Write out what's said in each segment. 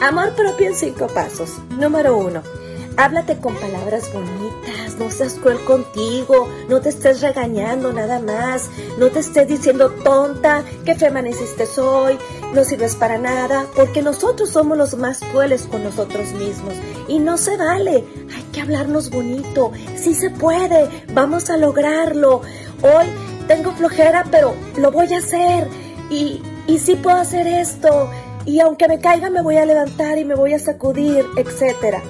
Amor propio en cinco pasos. Número uno. Háblate con palabras bonitas, no seas cruel contigo, no te estés regañando nada más, no te estés diciendo tonta, qué fe amaneciste hoy, no sirves para nada, porque nosotros somos los más crueles con nosotros mismos y no se vale, hay que hablarnos bonito, sí se puede, vamos a lograrlo. Hoy tengo flojera, pero lo voy a hacer y, y sí puedo hacer esto y aunque me caiga me voy a levantar y me voy a sacudir, etcétera.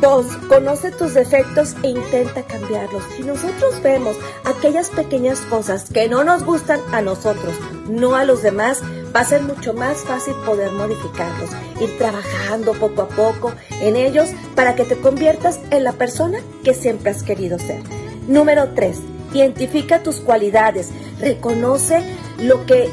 Dos, conoce tus defectos e intenta cambiarlos. Si nosotros vemos aquellas pequeñas cosas que no nos gustan a nosotros, no a los demás, va a ser mucho más fácil poder modificarlos, ir trabajando poco a poco en ellos para que te conviertas en la persona que siempre has querido ser. Número tres, identifica tus cualidades, reconoce lo que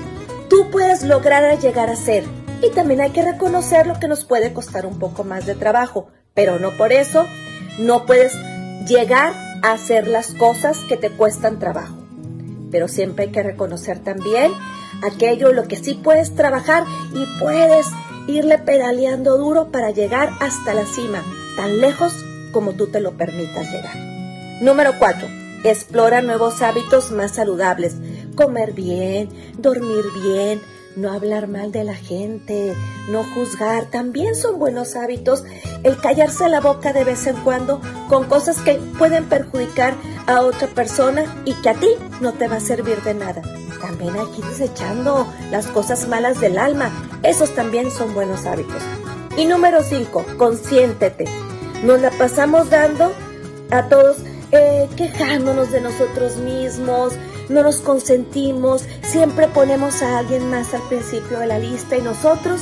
tú puedes lograr a llegar a ser. Y también hay que reconocer lo que nos puede costar un poco más de trabajo pero no por eso no puedes llegar a hacer las cosas que te cuestan trabajo. Pero siempre hay que reconocer también aquello lo que sí puedes trabajar y puedes irle pedaleando duro para llegar hasta la cima, tan lejos como tú te lo permitas llegar. Número 4. Explora nuevos hábitos más saludables. Comer bien, dormir bien, no hablar mal de la gente, no juzgar, también son buenos hábitos el callarse la boca de vez en cuando con cosas que pueden perjudicar a otra persona y que a ti no te va a servir de nada. También hay que ir desechando las cosas malas del alma, esos también son buenos hábitos. Y número 5, consiéntete. Nos la pasamos dando a todos eh, quejándonos de nosotros mismos, no nos consentimos, siempre ponemos a alguien más al principio de la lista y nosotros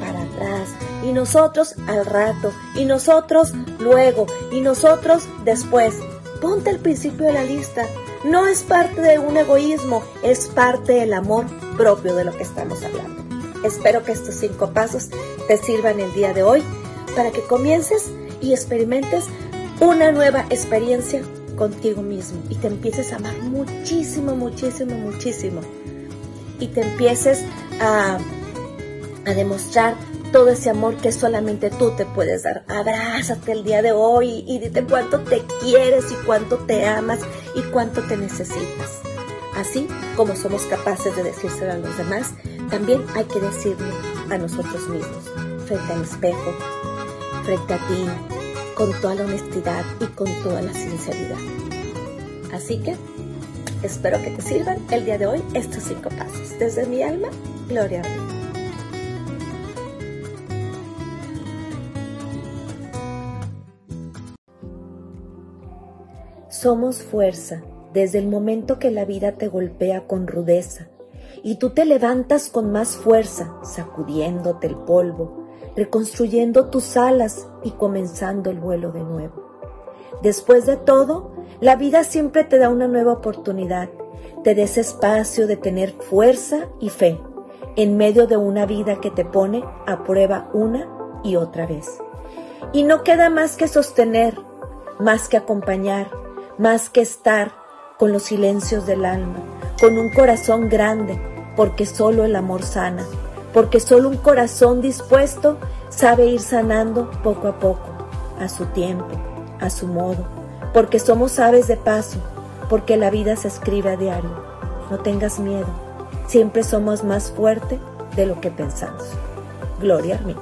para atrás, y nosotros al rato, y nosotros luego, y nosotros después. Ponte al principio de la lista. No es parte de un egoísmo, es parte del amor propio de lo que estamos hablando. Espero que estos cinco pasos te sirvan el día de hoy para que comiences y experimentes una nueva experiencia contigo mismo y te empieces a amar muchísimo, muchísimo, muchísimo. Y te empieces a, a demostrar todo ese amor que solamente tú te puedes dar. Abrázate el día de hoy y dite cuánto te quieres y cuánto te amas y cuánto te necesitas. Así como somos capaces de decírselo a los demás, también hay que decirlo a nosotros mismos, frente al espejo, frente a ti, con toda la honestidad y con toda la sinceridad. Así que espero que te sirvan el día de hoy estos cinco pasos. Desde mi alma, Gloria. Somos fuerza desde el momento que la vida te golpea con rudeza y tú te levantas con más fuerza, sacudiéndote el polvo, reconstruyendo tus alas y comenzando el vuelo de nuevo. Después de todo, la vida siempre te da una nueva oportunidad, te da ese espacio de tener fuerza y fe en medio de una vida que te pone a prueba una y otra vez. Y no queda más que sostener, más que acompañar, más que estar con los silencios del alma, con un corazón grande, porque solo el amor sana porque solo un corazón dispuesto sabe ir sanando poco a poco, a su tiempo, a su modo, porque somos aves de paso, porque la vida se escribe a diario. No tengas miedo, siempre somos más fuerte de lo que pensamos. Gloria a mí.